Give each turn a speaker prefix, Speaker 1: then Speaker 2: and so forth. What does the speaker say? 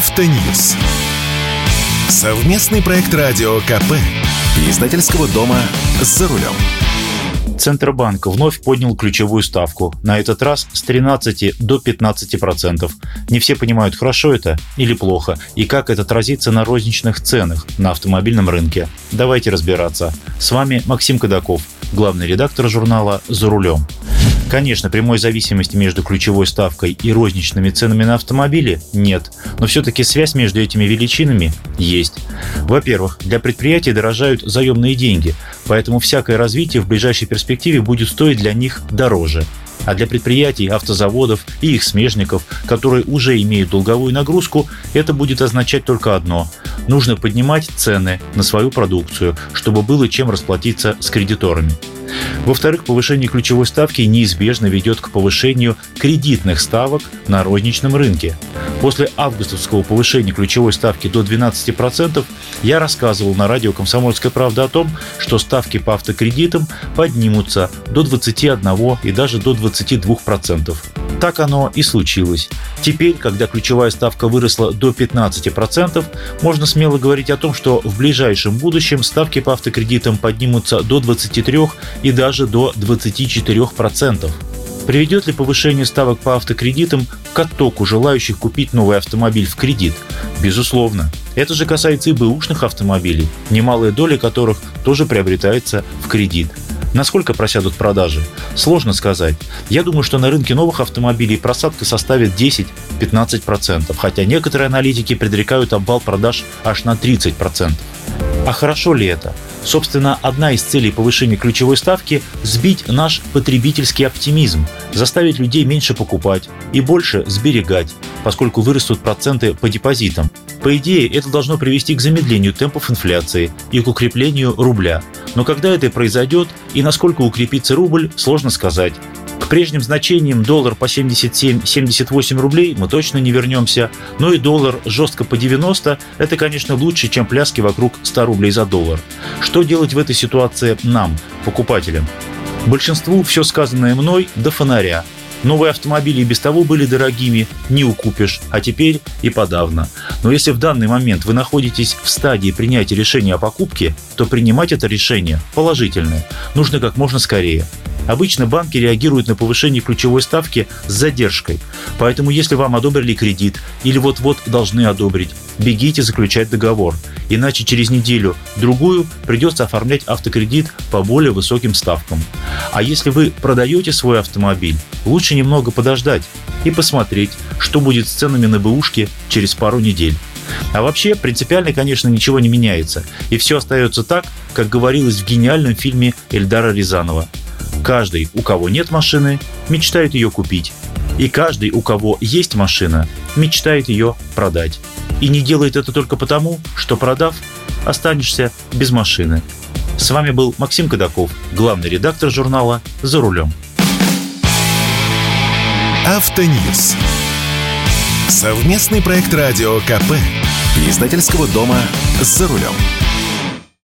Speaker 1: Автоньюз. Совместный проект радио КП. Издательского дома «За рулем».
Speaker 2: Центробанк вновь поднял ключевую ставку, на этот раз с 13 до 15%. Не все понимают, хорошо это или плохо, и как это отразится на розничных ценах на автомобильном рынке. Давайте разбираться. С вами Максим Кадаков, главный редактор журнала «За рулем». Конечно, прямой зависимости между ключевой ставкой и розничными ценами на автомобили нет, но все-таки связь между этими величинами есть. Во-первых, для предприятий дорожают заемные деньги, поэтому всякое развитие в ближайшей перспективе будет стоить для них дороже. А для предприятий, автозаводов и их смежников, которые уже имеют долговую нагрузку, это будет означать только одно – нужно поднимать цены на свою продукцию, чтобы было чем расплатиться с кредиторами. Во-вторых, повышение ключевой ставки неизбежно ведет к повышению кредитных ставок на розничном рынке. После августовского повышения ключевой ставки до 12% я рассказывал на радио «Комсомольская правда» о том, что ставки по автокредитам поднимутся до 21 и даже до 22%. Так оно и случилось. Теперь, когда ключевая ставка выросла до 15%, можно смело говорить о том, что в ближайшем будущем ставки по автокредитам поднимутся до 23 и даже до 24%. Приведет ли повышение ставок по автокредитам к оттоку желающих купить новый автомобиль в кредит? Безусловно. Это же касается и бэушных автомобилей, немалая доля которых тоже приобретается в кредит. Насколько просядут продажи? Сложно сказать. Я думаю, что на рынке новых автомобилей просадка составит 10-15%, хотя некоторые аналитики предрекают обвал продаж аж на 30%. А хорошо ли это? Собственно, одна из целей повышения ключевой ставки – сбить наш потребительский оптимизм, заставить людей меньше покупать и больше сберегать, поскольку вырастут проценты по депозитам. По идее, это должно привести к замедлению темпов инфляции и к укреплению рубля. Но когда это произойдет и насколько укрепится рубль, сложно сказать прежним значениям доллар по 77-78 рублей мы точно не вернемся, но и доллар жестко по 90 – это, конечно, лучше, чем пляски вокруг 100 рублей за доллар. Что делать в этой ситуации нам, покупателям? Большинству все сказанное мной до фонаря. Новые автомобили и без того были дорогими, не укупишь, а теперь и подавно. Но если в данный момент вы находитесь в стадии принятия решения о покупке, то принимать это решение положительное нужно как можно скорее. Обычно банки реагируют на повышение ключевой ставки с задержкой. Поэтому если вам одобрили кредит или вот-вот должны одобрить, бегите заключать договор. Иначе через неделю-другую придется оформлять автокредит по более высоким ставкам. А если вы продаете свой автомобиль, лучше немного подождать и посмотреть, что будет с ценами на бэушке через пару недель. А вообще, принципиально, конечно, ничего не меняется. И все остается так, как говорилось в гениальном фильме Эльдара Рязанова – Каждый, у кого нет машины, мечтает ее купить. И каждый, у кого есть машина, мечтает ее продать. И не делает это только потому, что продав, останешься без машины. С вами был Максим Кадаков, главный редактор журнала «За рулем».
Speaker 1: Автоньюз. Совместный проект радио КП. Издательского дома «За рулем».